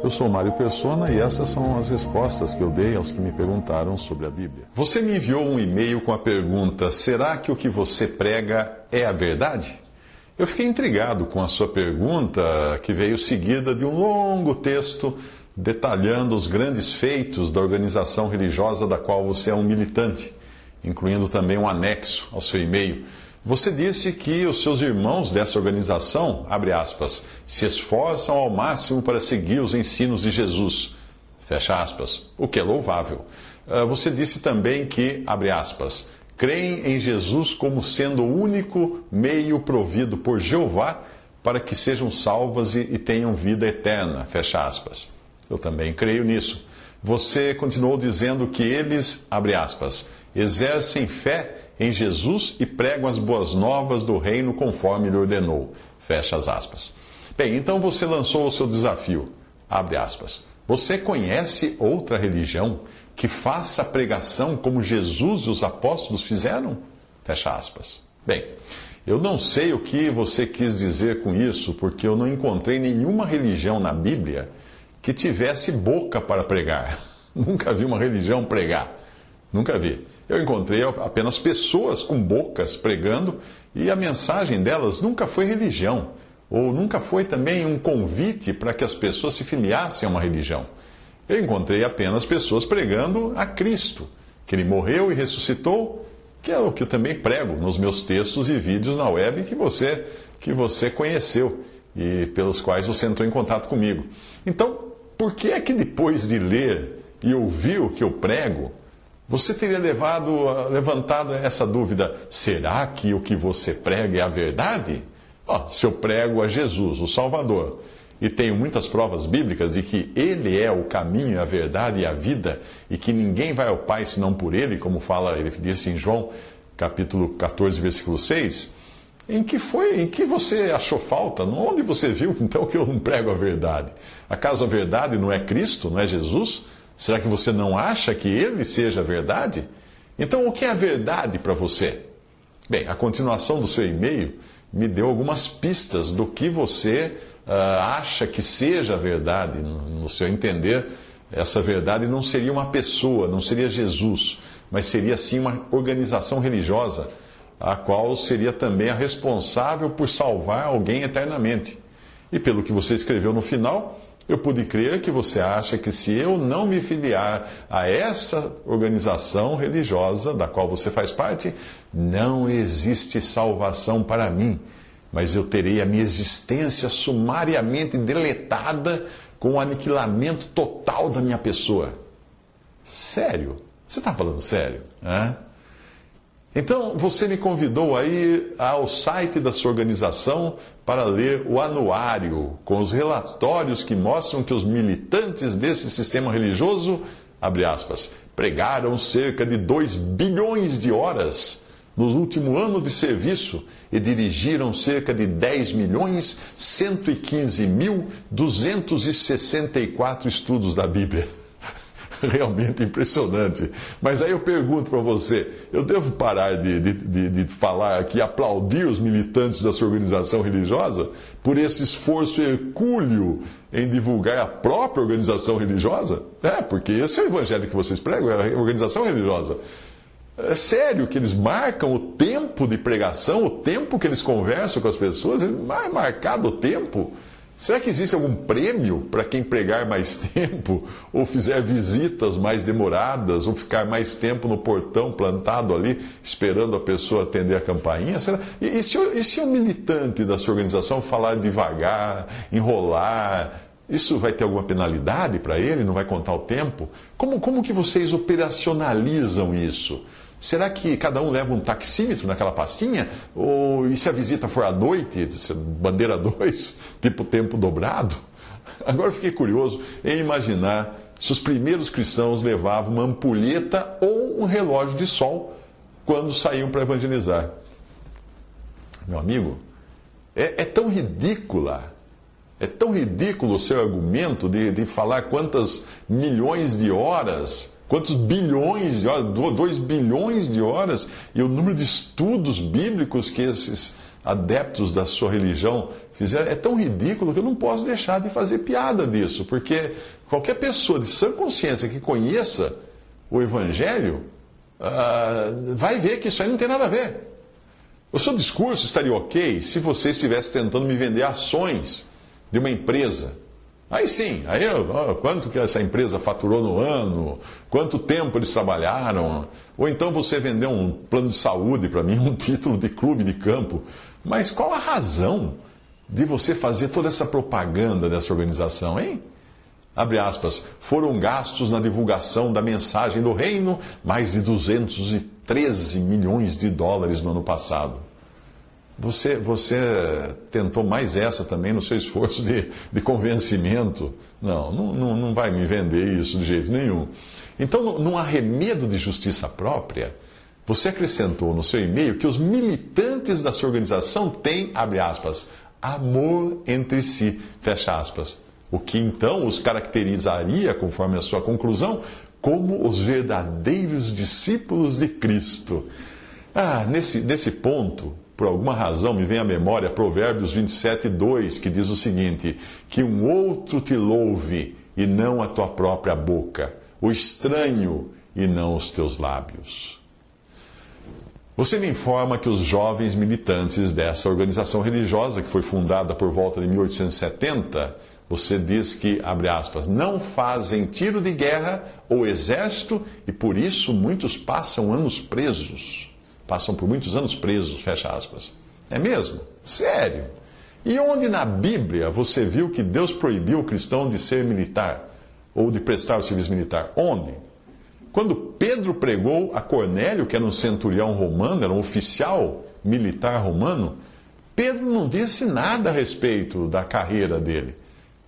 Eu sou Mário Persona e essas são as respostas que eu dei aos que me perguntaram sobre a Bíblia. Você me enviou um e-mail com a pergunta: será que o que você prega é a verdade? Eu fiquei intrigado com a sua pergunta, que veio seguida de um longo texto detalhando os grandes feitos da organização religiosa da qual você é um militante, incluindo também um anexo ao seu e-mail. Você disse que os seus irmãos dessa organização, abre aspas, se esforçam ao máximo para seguir os ensinos de Jesus, fecha aspas, o que é louvável. Ah, você disse também que, abre aspas, creem em Jesus como sendo o único meio provido por Jeová para que sejam salvas e, tenham vida eterna. Fecha aspas. Eu também creio nisso. Você continuou dizendo que eles, abre aspas, exercem fé em Jesus e pregam as boas novas do reino conforme lhe ordenou. Fecha as aspas. Bem, então você lançou o seu desafio. Abre aspas. Você conhece outra religião que faça a pregação como Jesus e os apóstolos fizeram? Fecha aspas. Bem, eu não sei o que você quis dizer com isso, porque eu não encontrei nenhuma religião na Bíblia que tivesse boca para pregar. Nunca vi uma religião pregar. Nunca vi. Eu encontrei apenas pessoas com bocas pregando e a mensagem delas nunca foi religião, ou nunca foi também um convite para que as pessoas se filiassem a uma religião. Eu encontrei apenas pessoas pregando a Cristo, que ele morreu e ressuscitou, que é o que eu também prego nos meus textos e vídeos na web que você que você conheceu e pelos quais você entrou em contato comigo. Então, por que é que depois de ler e ouvir o que eu prego, você teria levado, levantado essa dúvida: será que o que você prega é a verdade? Oh, se eu prego a Jesus, o Salvador, e tenho muitas provas bíblicas de que Ele é o caminho, a verdade e a vida, e que ninguém vai ao Pai senão por Ele, como fala, ele disse em João, capítulo 14, versículo 6. Em que foi, em que você achou falta? Onde você viu então que eu não prego a verdade? Acaso a verdade não é Cristo, não é Jesus? Será que você não acha que Ele seja a verdade? Então, o que é a verdade para você? Bem, a continuação do seu e-mail me deu algumas pistas do que você uh, acha que seja verdade, no seu entender, essa verdade não seria uma pessoa, não seria Jesus, mas seria sim uma organização religiosa, a qual seria também a responsável por salvar alguém eternamente. E pelo que você escreveu no final, eu pude crer que você acha que se eu não me filiar a essa organização religiosa da qual você faz parte, não existe salvação para mim mas eu terei a minha existência sumariamente deletada com o aniquilamento total da minha pessoa. Sério? Você está falando sério? Né? Então, você me convidou aí ao site da sua organização para ler o anuário com os relatórios que mostram que os militantes desse sistema religioso, abre aspas, pregaram cerca de 2 bilhões de horas no último ano de serviço e dirigiram cerca de 10 milhões 115 mil 264 estudos da Bíblia. Realmente impressionante. Mas aí eu pergunto para você: eu devo parar de, de, de, de falar aqui, aplaudir os militantes da sua organização religiosa por esse esforço hercúleo em divulgar a própria organização religiosa? É, porque esse é o evangelho que vocês pregam, é a organização religiosa. É sério que eles marcam o tempo de pregação, o tempo que eles conversam com as pessoas, é marcado o tempo. Será que existe algum prêmio para quem pregar mais tempo, ou fizer visitas mais demoradas, ou ficar mais tempo no portão plantado ali, esperando a pessoa atender a campainha? Será? E, e, se, e se o militante da sua organização falar devagar, enrolar, isso vai ter alguma penalidade para ele? Não vai contar o tempo? Como, como que vocês operacionalizam isso? Será que cada um leva um taxímetro naquela pastinha? Ou e se a visita for à noite, bandeira 2, tipo tempo dobrado? Agora fiquei curioso em imaginar se os primeiros cristãos levavam uma ampulheta ou um relógio de sol quando saíam para evangelizar. Meu amigo, é, é, tão ridícula, é tão ridículo o seu argumento de, de falar quantas milhões de horas, quantos bilhões de horas, 2 bilhões de horas, e o número de estudos bíblicos que esses adeptos da sua religião fizeram, é tão ridículo que eu não posso deixar de fazer piada disso, porque qualquer pessoa de sã consciência que conheça o Evangelho uh, vai ver que isso aí não tem nada a ver. O seu discurso estaria ok se você estivesse tentando me vender ações de uma empresa. Aí sim, aí quanto que essa empresa faturou no ano, quanto tempo eles trabalharam, ou então você vendeu um plano de saúde para mim, um título de clube de campo. Mas qual a razão de você fazer toda essa propaganda dessa organização, hein? Abre aspas, foram gastos na divulgação da mensagem do reino mais de 213 milhões de dólares no ano passado. Você, você tentou mais essa também no seu esforço de, de convencimento? Não, não, não vai me vender isso de jeito nenhum. Então, num arremedo de justiça própria, você acrescentou no seu e-mail que os militantes da sua organização têm, abre aspas, amor entre si, fecha aspas. O que então os caracterizaria, conforme a sua conclusão, como os verdadeiros discípulos de Cristo. Ah, nesse, nesse ponto, por alguma razão, me vem à memória Provérbios 27, 2, que diz o seguinte: Que um outro te louve e não a tua própria boca, o estranho e não os teus lábios. Você me informa que os jovens militantes dessa organização religiosa, que foi fundada por volta de 1870, você diz que, abre aspas, não fazem tiro de guerra ou exército e por isso muitos passam anos presos. Passam por muitos anos presos, fecha aspas. É mesmo? Sério? E onde na Bíblia você viu que Deus proibiu o cristão de ser militar ou de prestar o serviço militar? Onde? Quando Pedro pregou a Cornélio, que era um centurião romano, era um oficial militar romano, Pedro não disse nada a respeito da carreira dele.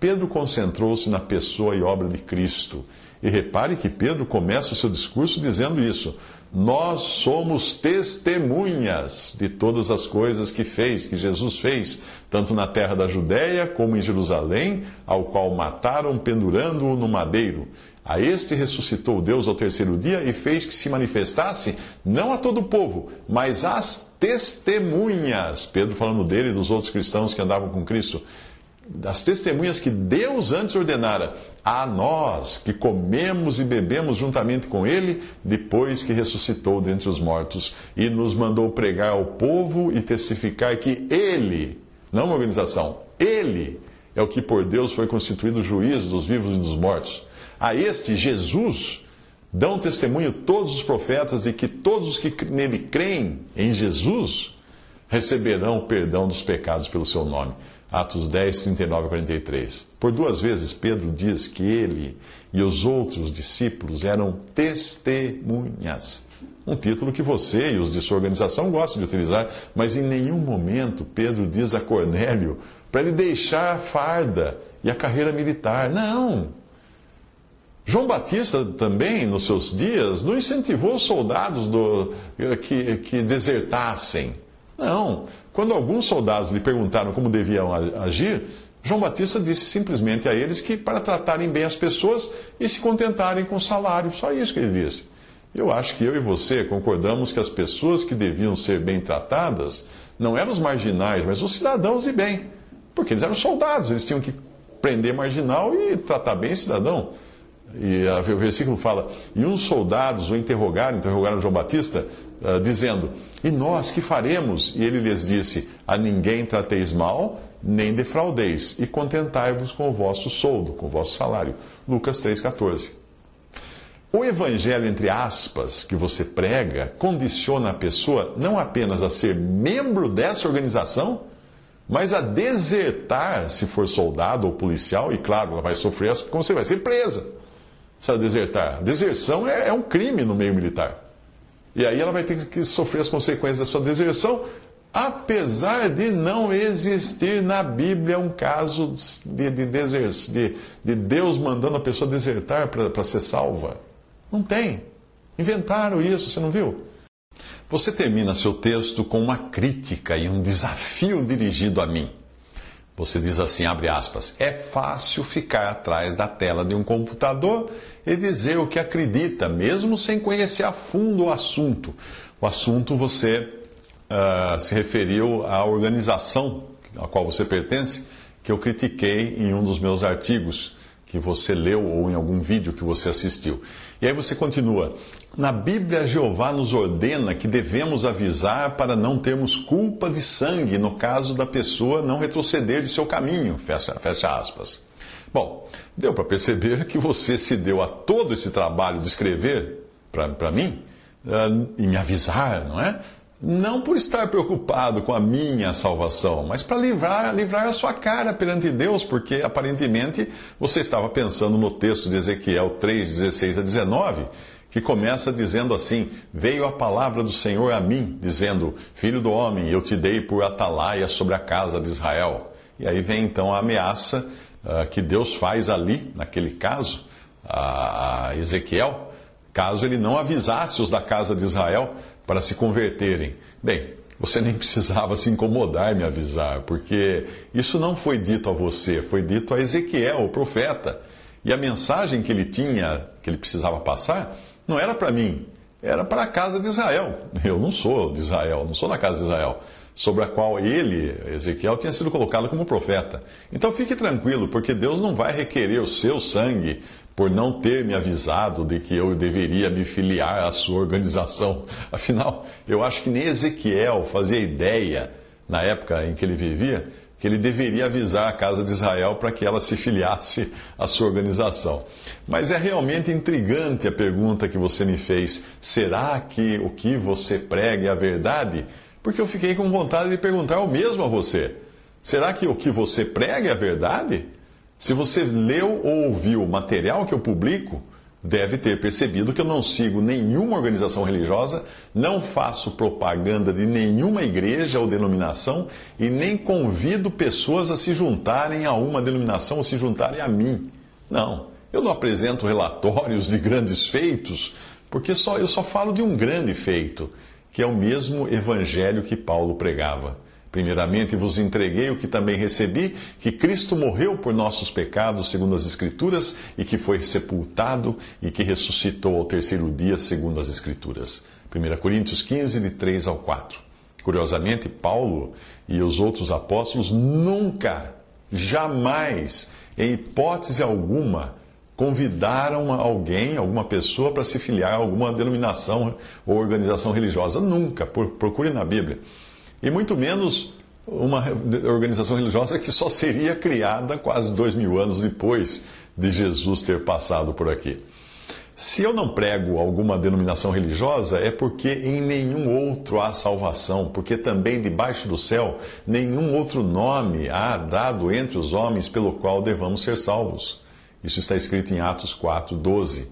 Pedro concentrou-se na pessoa e obra de Cristo. E repare que Pedro começa o seu discurso dizendo isso: Nós somos testemunhas de todas as coisas que fez, que Jesus fez, tanto na terra da Judéia como em Jerusalém, ao qual mataram pendurando-o no madeiro. A este ressuscitou Deus ao terceiro dia e fez que se manifestasse não a todo o povo, mas às testemunhas. Pedro falando dele e dos outros cristãos que andavam com Cristo. Das testemunhas que Deus antes ordenara a nós, que comemos e bebemos juntamente com ele, depois que ressuscitou dentre os mortos, e nos mandou pregar ao povo e testificar que ele, não uma organização, ele é o que por Deus foi constituído juiz dos vivos e dos mortos. A este Jesus dão testemunho todos os profetas de que todos os que nele creem em Jesus receberão o perdão dos pecados pelo seu nome. Atos 10, 39 a 43. Por duas vezes Pedro diz que ele e os outros discípulos eram testemunhas. Um título que você e os de sua organização gostam de utilizar, mas em nenhum momento Pedro diz a Cornélio para ele deixar a farda e a carreira militar. Não! João Batista também, nos seus dias, não incentivou os soldados do, que, que desertassem. Não. Quando alguns soldados lhe perguntaram como deviam agir, João Batista disse simplesmente a eles que para tratarem bem as pessoas e se contentarem com o salário. Só isso que ele disse. Eu acho que eu e você concordamos que as pessoas que deviam ser bem tratadas não eram os marginais, mas os cidadãos de bem. Porque eles eram soldados, eles tinham que prender marginal e tratar bem cidadão. E a, o versículo fala: E uns soldados o interrogaram, interrogaram João Batista, uh, dizendo: E nós que faremos? E ele lhes disse: A ninguém trateis mal, nem defraudeis, e contentai-vos com o vosso soldo, com o vosso salário. Lucas 3,14. O evangelho, entre aspas, que você prega, condiciona a pessoa não apenas a ser membro dessa organização, mas a desertar se for soldado ou policial, e claro, ela vai sofrer como você vai ser presa. Precisa desertar. Deserção é, é um crime no meio militar. E aí ela vai ter que sofrer as consequências da sua deserção, apesar de não existir na Bíblia um caso de, de, de, de Deus mandando a pessoa desertar para ser salva. Não tem. Inventaram isso, você não viu? Você termina seu texto com uma crítica e um desafio dirigido a mim. Você diz assim, abre aspas, é fácil ficar atrás da tela de um computador e dizer o que acredita, mesmo sem conhecer a fundo o assunto. O assunto você uh, se referiu à organização a qual você pertence, que eu critiquei em um dos meus artigos que você leu ou em algum vídeo que você assistiu. E aí você continua. Na Bíblia, Jeová nos ordena que devemos avisar para não termos culpa de sangue no caso da pessoa não retroceder de seu caminho. Fecha, fecha aspas. Bom, deu para perceber que você se deu a todo esse trabalho de escrever para mim uh, e me avisar, não é? Não por estar preocupado com a minha salvação, mas para livrar, livrar a sua cara perante Deus, porque aparentemente você estava pensando no texto de Ezequiel 3, 16 a 19, que começa dizendo assim: Veio a palavra do Senhor a mim, dizendo: Filho do homem, eu te dei por atalaia sobre a casa de Israel. E aí vem então a ameaça uh, que Deus faz ali, naquele caso, a Ezequiel, caso ele não avisasse os da casa de Israel para se converterem. Bem, você nem precisava se incomodar em me avisar, porque isso não foi dito a você, foi dito a Ezequiel, o profeta. E a mensagem que ele tinha, que ele precisava passar, não era para mim, era para a casa de Israel. Eu não sou de Israel, não sou da casa de Israel, sobre a qual ele, Ezequiel, tinha sido colocado como profeta. Então fique tranquilo, porque Deus não vai requerer o seu sangue por não ter me avisado de que eu deveria me filiar à sua organização. Afinal, eu acho que nem Ezequiel fazia ideia, na época em que ele vivia, que ele deveria avisar a casa de Israel para que ela se filiasse à sua organização. Mas é realmente intrigante a pergunta que você me fez: será que o que você prega é a verdade? Porque eu fiquei com vontade de perguntar o mesmo a você. Será que o que você prega é a verdade? Se você leu ou ouviu o material que eu publico, deve ter percebido que eu não sigo nenhuma organização religiosa, não faço propaganda de nenhuma igreja ou denominação e nem convido pessoas a se juntarem a uma denominação ou se juntarem a mim. Não, eu não apresento relatórios de grandes feitos, porque só, eu só falo de um grande feito, que é o mesmo evangelho que Paulo pregava. Primeiramente vos entreguei o que também recebi, que Cristo morreu por nossos pecados, segundo as Escrituras, e que foi sepultado e que ressuscitou ao terceiro dia, segundo as Escrituras. 1 Coríntios 15, de 3 ao 4. Curiosamente, Paulo e os outros apóstolos nunca, jamais, em hipótese alguma, convidaram alguém, alguma pessoa, para se filiar a alguma denominação ou organização religiosa. Nunca. Procure na Bíblia e muito menos uma organização religiosa que só seria criada quase dois mil anos depois de Jesus ter passado por aqui. Se eu não prego alguma denominação religiosa, é porque em nenhum outro há salvação, porque também debaixo do céu nenhum outro nome há dado entre os homens pelo qual devamos ser salvos. Isso está escrito em Atos 4, 12.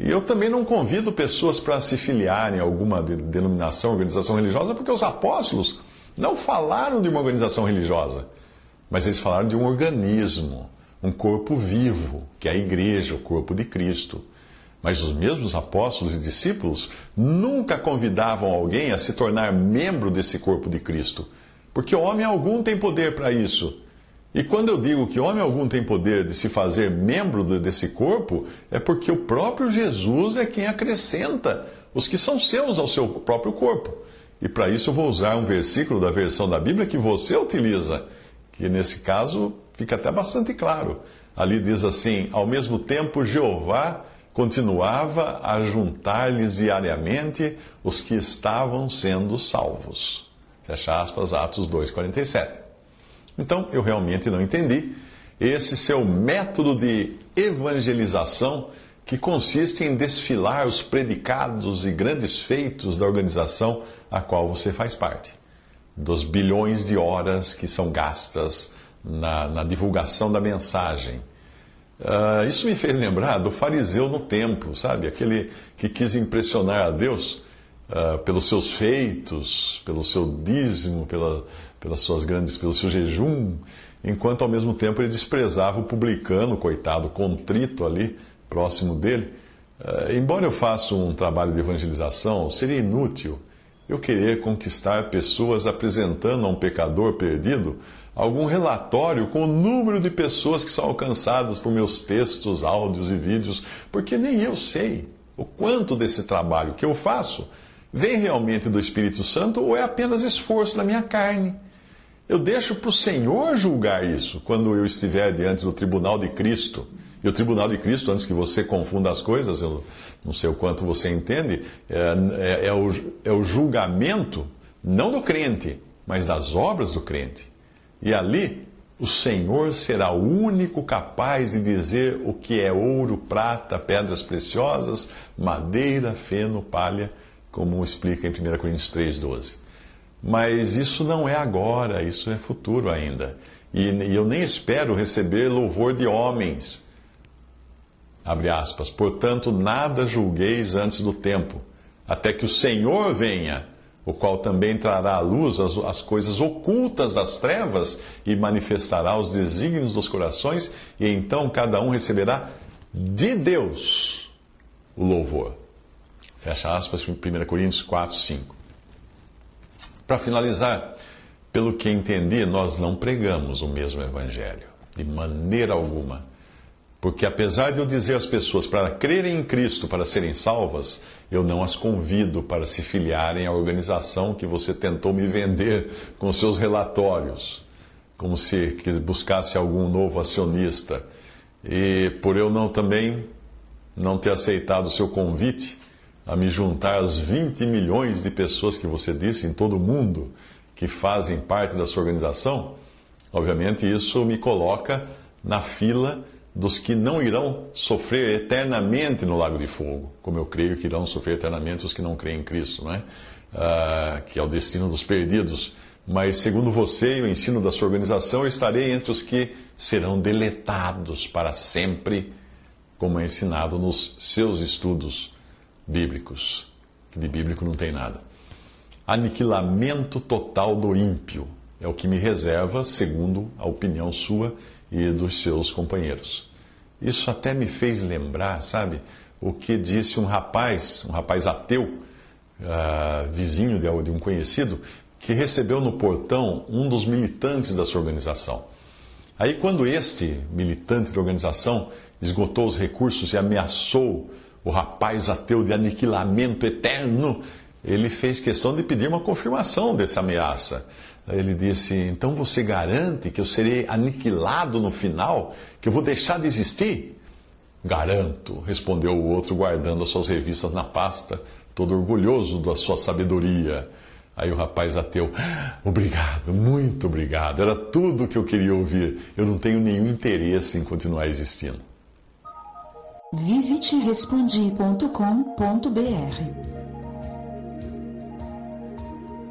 E eu também não convido pessoas para se filiarem a alguma denominação, organização religiosa, porque os apóstolos não falaram de uma organização religiosa, mas eles falaram de um organismo, um corpo vivo, que é a igreja, o corpo de Cristo. Mas os mesmos apóstolos e discípulos nunca convidavam alguém a se tornar membro desse corpo de Cristo, porque homem algum tem poder para isso. E quando eu digo que homem algum tem poder de se fazer membro desse corpo, é porque o próprio Jesus é quem acrescenta os que são seus ao seu próprio corpo. E para isso eu vou usar um versículo da versão da Bíblia que você utiliza, que nesse caso fica até bastante claro. Ali diz assim: Ao mesmo tempo, Jeová continuava a juntar-lhes diariamente os que estavam sendo salvos. Fecha aspas, Atos 2,47. Então, eu realmente não entendi esse seu método de evangelização que consiste em desfilar os predicados e grandes feitos da organização a qual você faz parte, dos bilhões de horas que são gastas na, na divulgação da mensagem. Uh, isso me fez lembrar do fariseu no templo, sabe? Aquele que quis impressionar a Deus uh, pelos seus feitos, pelo seu dízimo, pela, pelas suas grandes, pelo seu jejum, enquanto ao mesmo tempo ele desprezava o publicano, coitado, contrito ali, próximo dele. Uh, embora eu faça um trabalho de evangelização, seria inútil eu querer conquistar pessoas apresentando a um pecador perdido algum relatório com o número de pessoas que são alcançadas por meus textos, áudios e vídeos, porque nem eu sei o quanto desse trabalho que eu faço vem realmente do Espírito Santo ou é apenas esforço da minha carne. Eu deixo para o Senhor julgar isso quando eu estiver diante do tribunal de Cristo. E o tribunal de Cristo, antes que você confunda as coisas, eu não sei o quanto você entende, é, é, é, o, é o julgamento não do crente, mas das obras do crente. E ali o Senhor será o único capaz de dizer o que é ouro, prata, pedras preciosas, madeira, feno, palha, como explica em 1 Coríntios 3,12. Mas isso não é agora, isso é futuro ainda. E, e eu nem espero receber louvor de homens Abre aspas. Portanto, nada julgueis antes do tempo, até que o Senhor venha, o qual também trará à luz as, as coisas ocultas das trevas e manifestará os desígnios dos corações, e então cada um receberá de Deus o louvor. Fecha aspas, 1 Coríntios 4, 5. Para finalizar, pelo que entendi, nós não pregamos o mesmo evangelho, de maneira alguma. Porque apesar de eu dizer às pessoas para crerem em Cristo para serem salvas, eu não as convido para se filiarem à organização que você tentou me vender com seus relatórios, como se buscasse algum novo acionista. E por eu não também não ter aceitado o seu convite a me juntar às 20 milhões de pessoas que você disse em todo o mundo que fazem parte da sua organização, obviamente isso me coloca na fila dos que não irão sofrer eternamente no lago de fogo, como eu creio que irão sofrer eternamente os que não creem em Cristo, né? Ah, que é o destino dos perdidos. Mas, segundo você e o ensino da sua organização, eu estarei entre os que serão deletados para sempre, como é ensinado nos seus estudos bíblicos, que de bíblico não tem nada. Aniquilamento total do ímpio é o que me reserva, segundo a opinião sua e dos seus companheiros. Isso até me fez lembrar, sabe, o que disse um rapaz, um rapaz ateu, uh, vizinho de, um conhecido, que recebeu no portão um dos militantes da sua organização. Aí, quando este militante da organização esgotou os recursos e ameaçou o rapaz ateu de aniquilamento eterno, ele fez questão de pedir uma confirmação dessa ameaça. Ele disse: Então você garante que eu serei aniquilado no final? Que eu vou deixar de existir? Garanto, respondeu o outro, guardando as suas revistas na pasta, todo orgulhoso da sua sabedoria. Aí o rapaz ateu: Obrigado, muito obrigado. Era tudo o que eu queria ouvir. Eu não tenho nenhum interesse em continuar existindo. Visite respondi.com.br